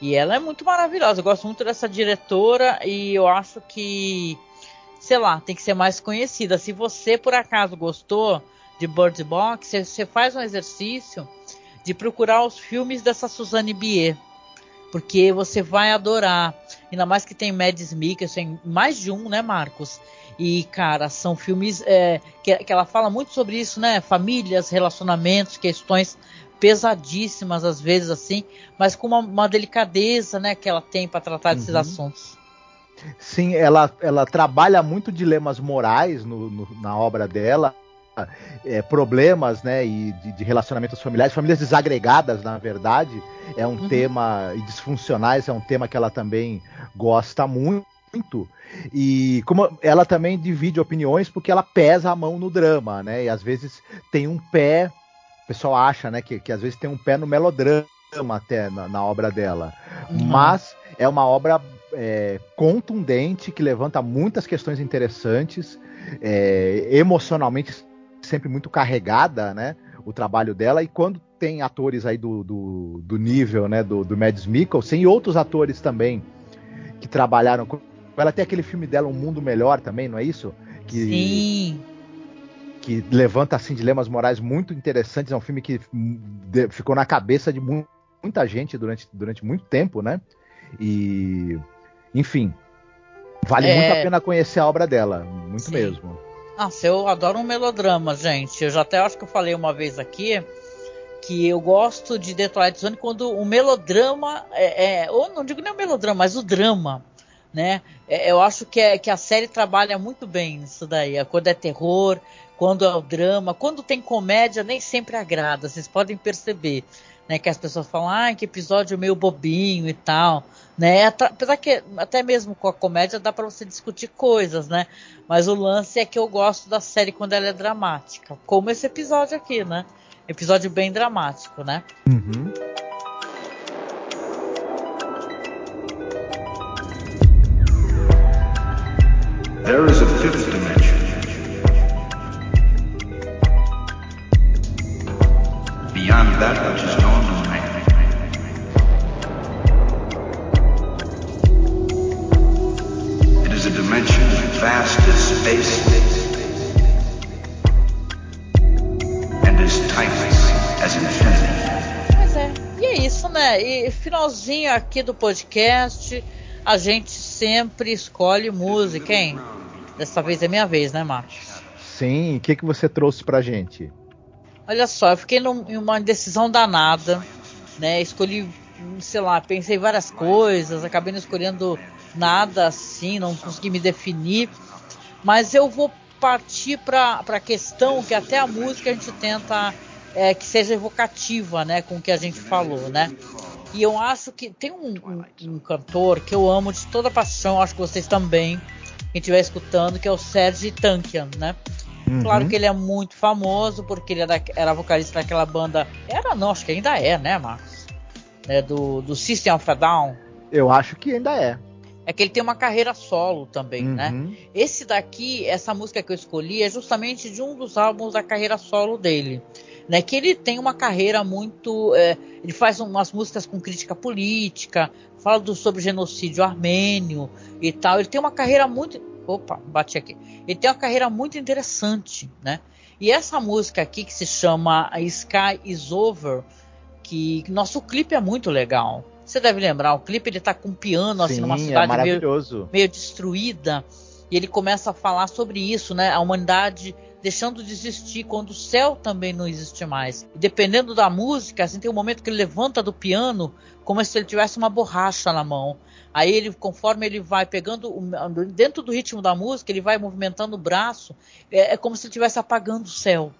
Speaker 1: E ela é muito maravilhosa. Eu gosto muito dessa diretora e eu acho que, sei lá, tem que ser mais conhecida. Se você por acaso gostou de Bird Box, você faz um exercício de procurar os filmes dessa Suzanne Bier porque você vai adorar. Ainda mais que tem Mads Mikkelsen, mais de um, né, Marcos? E, cara, são filmes é, que, que ela fala muito sobre isso, né? Famílias, relacionamentos, questões pesadíssimas às vezes assim, mas com uma, uma delicadeza, né, que ela tem para tratar desses uhum. assuntos.
Speaker 2: Sim, ela, ela trabalha muito dilemas morais no, no, na obra dela é, problemas né, e de, de, relacionamentos familiares, famílias desagregadas, na verdade, é um uhum. tema, e disfuncionais é um tema que ela também gosta muito. E como ela também divide opiniões porque ela pesa a mão no drama, né? E às vezes tem um pé, o pessoal acha, né, que, que às vezes tem um pé no melodrama até na, na obra dela. Uhum. Mas é uma obra é, contundente que levanta muitas questões interessantes, é, emocionalmente sempre muito carregada, né? O trabalho dela, e quando tem atores aí do, do, do nível, né, do, do Mads Mikkelsen e outros atores também que trabalharam com ela. Tem aquele filme dela, Um Mundo Melhor também, não é isso?
Speaker 1: Que, Sim.
Speaker 2: Que levanta, assim, dilemas morais muito interessantes. É um filme que ficou na cabeça de muita gente durante, durante muito tempo, né? E, enfim, vale é... muito a pena conhecer a obra dela, muito Sim. mesmo.
Speaker 1: Nossa, eu adoro um melodrama, gente. Eu já até acho que eu falei uma vez aqui que eu gosto de The Twilight Zone quando o melodrama é, é ou não digo nem o melodrama, mas o drama, né? É, eu acho que, é, que a série trabalha muito bem nisso daí. Quando é terror, quando é o drama, quando tem comédia, nem sempre agrada. Vocês podem perceber né? Que as pessoas falam, ah, que episódio meio bobinho e tal, né? Apesar que até mesmo com a comédia dá para você discutir coisas, né? Mas o lance é que eu gosto da série quando ela é dramática, como esse episódio aqui, né? Episódio bem dramático, né?
Speaker 2: Uhum. There is a fifth
Speaker 1: finalzinho aqui do podcast, a gente sempre escolhe música, hein? Dessa vez é minha vez, né, Marcos?
Speaker 2: Sim, o que, que você trouxe pra gente?
Speaker 1: Olha só, eu fiquei num, em uma decisão danada, né? Escolhi, sei lá, pensei várias coisas, acabei não escolhendo nada assim, não consegui me definir, mas eu vou partir para a questão que até a música a gente tenta é, que seja evocativa, né, com o que a gente falou, né? E eu acho que tem um, um, um cantor que eu amo de toda paixão, acho que vocês também, quem estiver escutando, que é o Serge Tankian, né? Uhum. Claro que ele é muito famoso porque ele era, era vocalista daquela banda. Era não, acho que ainda é, né, Marcos? É, do, do System of a Down.
Speaker 2: Eu acho que ainda é.
Speaker 1: É que ele tem uma carreira solo também, né? uhum. né? Esse daqui, essa música que eu escolhi é justamente de um dos álbuns da carreira solo dele. Né, que ele tem uma carreira muito. É, ele faz umas músicas com crítica política, fala do, sobre genocídio armênio e tal. Ele tem uma carreira muito. Opa, bati aqui. Ele tem uma carreira muito interessante, né? E essa música aqui que se chama Sky Is Over, que nosso clipe é muito legal. Você deve lembrar, o clipe ele tá com um piano assim, Sim, assim numa é cidade é meio, meio destruída. E ele começa a falar sobre isso, né? A humanidade deixando de existir quando o céu também não existe mais. E dependendo da música, assim, tem um momento que ele levanta do piano como se ele tivesse uma borracha na mão. Aí ele, conforme ele vai pegando dentro do ritmo da música, ele vai movimentando o braço, é, é como se ele estivesse apagando o céu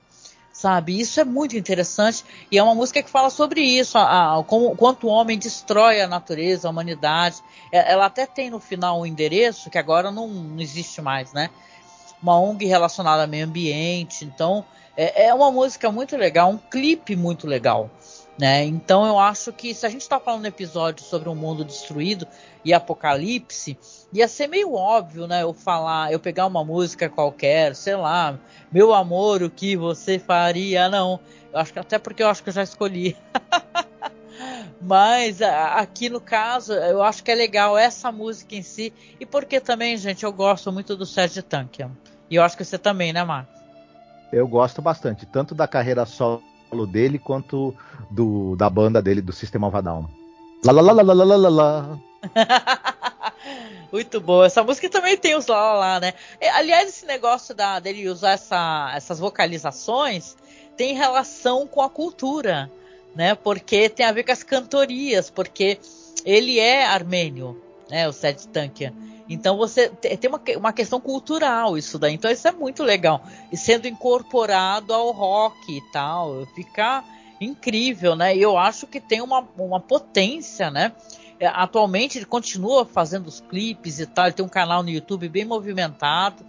Speaker 1: sabe? Isso é muito interessante e é uma música que fala sobre isso, a, a, como, quanto o homem destrói a natureza, a humanidade. É, ela até tem no final um endereço que agora não, não existe mais, né? Uma ONG relacionada ao meio ambiente. Então é, é uma música muito legal, um clipe muito legal. Né? Então eu acho que se a gente está falando um episódio sobre um mundo destruído e apocalipse, ia ser meio óbvio, né? Eu falar, eu pegar uma música qualquer, sei lá, meu amor, o que você faria? Não, eu acho que até porque eu acho que eu já escolhi. *laughs* Mas aqui no caso, eu acho que é legal essa música em si. E porque também, gente, eu gosto muito do Sérgio Tankian. E eu acho que você também, né, Marcos?
Speaker 2: Eu gosto bastante, tanto da carreira solo dele quanto do, da banda dele, do Sistema of Down. Lá, lá, lá, lá, lá, lá, lá, lá.
Speaker 1: Muito boa. Essa música também tem os lá, lá, lá né? Aliás, esse negócio da, dele usar essa, essas vocalizações tem relação com a cultura, né? Porque tem a ver com as cantorias, porque ele é armênio, né? O Sed Tankian. Então você tem uma, uma questão cultural isso daí. Então isso é muito legal. E sendo incorporado ao rock e tal, fica incrível, né? E eu acho que tem uma, uma potência, né? É, atualmente ele continua fazendo os clipes e tal. Ele tem um canal no YouTube bem movimentado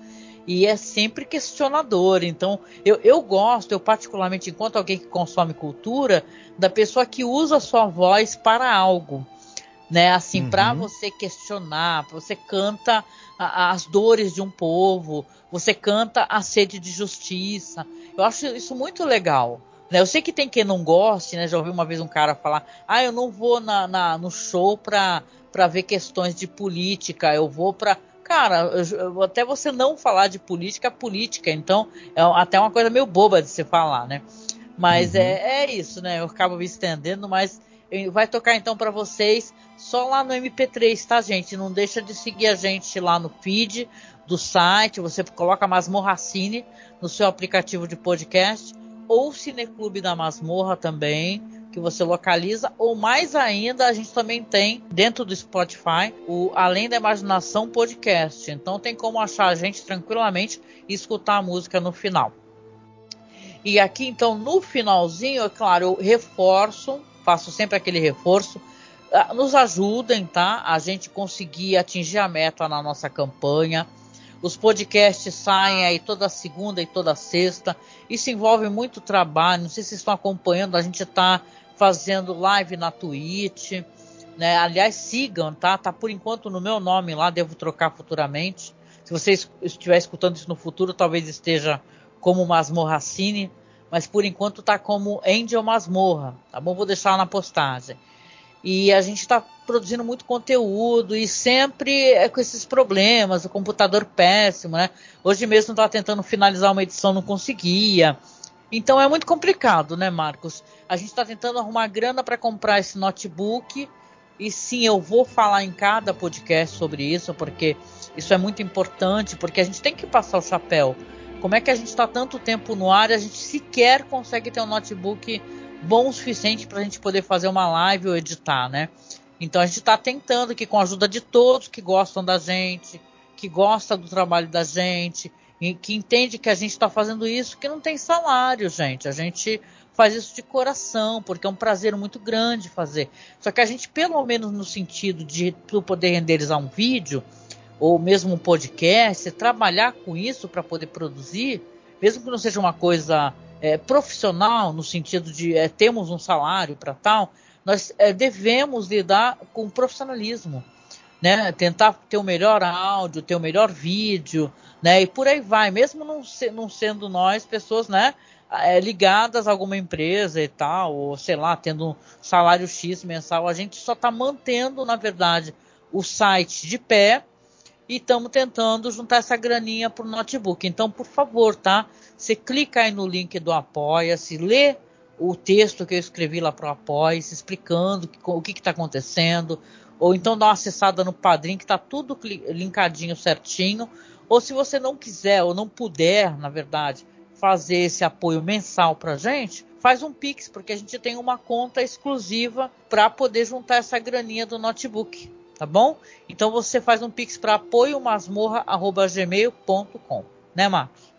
Speaker 1: e é sempre questionador. Então, eu, eu gosto, eu particularmente, enquanto alguém que consome cultura, da pessoa que usa a sua voz para algo né? Assim, uhum. para você questionar, você canta a, as dores de um povo, você canta a sede de justiça. Eu acho isso muito legal. Né? Eu sei que tem quem não goste, né? Já ouvi uma vez um cara falar: ah, eu não vou na, na no show para para ver questões de política, eu vou para cara, eu, até você não falar de política, política, então é até uma coisa meio boba de se falar, né? Mas uhum. é, é isso, né? Eu acabo me estendendo, mas vai tocar então para vocês só lá no MP3, tá, gente? Não deixa de seguir a gente lá no feed do site. Você coloca Masmorracine no seu aplicativo de podcast ou Cineclube da Masmorra também, que você localiza, ou mais ainda, a gente também tem dentro do Spotify o Além da Imaginação podcast. Então tem como achar a gente tranquilamente e escutar a música no final. E aqui então no finalzinho, é claro, eu reforço faço sempre aquele reforço. Ah, nos ajudem, tá? A gente conseguir atingir a meta na nossa campanha. Os podcasts saem aí toda segunda e toda sexta. Isso envolve muito trabalho. Não sei se vocês estão acompanhando. A gente está fazendo live na Twitch. Né? Aliás, sigam, tá? Tá por enquanto no meu nome lá. Devo trocar futuramente. Se você estiver escutando isso no futuro, talvez esteja como Masmorracine mas por enquanto tá como Angel Masmorra, tá bom? Vou deixar na postagem. e a gente está produzindo muito conteúdo e sempre é com esses problemas, o computador péssimo, né? Hoje mesmo estava tentando finalizar uma edição, não conseguia. Então é muito complicado, né, Marcos? A gente está tentando arrumar grana para comprar esse notebook. E sim, eu vou falar em cada podcast sobre isso, porque isso é muito importante, porque a gente tem que passar o chapéu. Como é que a gente está tanto tempo no ar e a gente sequer consegue ter um notebook bom o suficiente para a gente poder fazer uma live ou editar, né? Então a gente está tentando que com a ajuda de todos que gostam da gente, que gosta do trabalho da gente, que entende que a gente está fazendo isso, que não tem salário, gente. A gente faz isso de coração, porque é um prazer muito grande fazer. Só que a gente, pelo menos no sentido de poder renderizar um vídeo, ou mesmo um podcast, trabalhar com isso para poder produzir, mesmo que não seja uma coisa é, profissional, no sentido de é, temos um salário para tal, nós é, devemos lidar com profissionalismo. Né, tentar ter o melhor áudio, ter o melhor vídeo, né, e por aí vai, mesmo não, se, não sendo nós pessoas, né, é, ligadas a alguma empresa e tal, ou sei lá, tendo um salário X mensal, a gente só está mantendo, na verdade, o site de pé e estamos tentando juntar essa graninha para o notebook. Então, por favor, tá? Você clica aí no link do Apoia-se, lê o texto que eu escrevi lá para o Apoia-se, explicando o que está acontecendo, ou então dá uma acessada no Padrim, que está tudo linkadinho certinho. Ou se você não quiser ou não puder, na verdade, fazer esse apoio mensal para gente, faz um Pix, porque a gente tem uma conta exclusiva para poder juntar essa graninha do notebook tá bom? Então você faz um pix para apoiomasmorra@gmail.com, né, Marcos?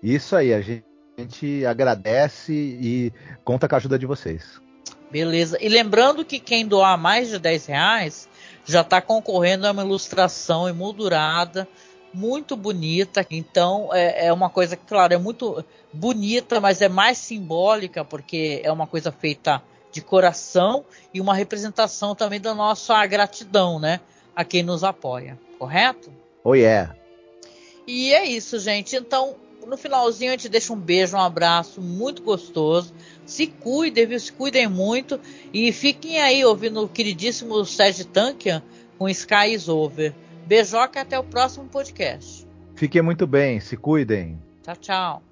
Speaker 2: Isso aí, a gente agradece e conta com a ajuda de vocês.
Speaker 1: Beleza. E lembrando que quem doar mais de 10 reais já está concorrendo a uma ilustração emoldurada muito bonita. Então é, é, uma coisa, claro, é muito bonita, mas é mais simbólica porque é uma coisa feita de coração e uma representação também da nossa gratidão, né? A quem nos apoia, correto?
Speaker 2: Oh yeah.
Speaker 1: E é isso, gente. Então, no finalzinho a gente deixa um beijo, um abraço muito gostoso. Se cuidem, viu? Se cuidem muito. E fiquem aí ouvindo o queridíssimo Sérgio Tankian com Sky is Over. Beijoca até o próximo podcast.
Speaker 2: Fiquem muito bem, se cuidem.
Speaker 1: Tchau, tchau.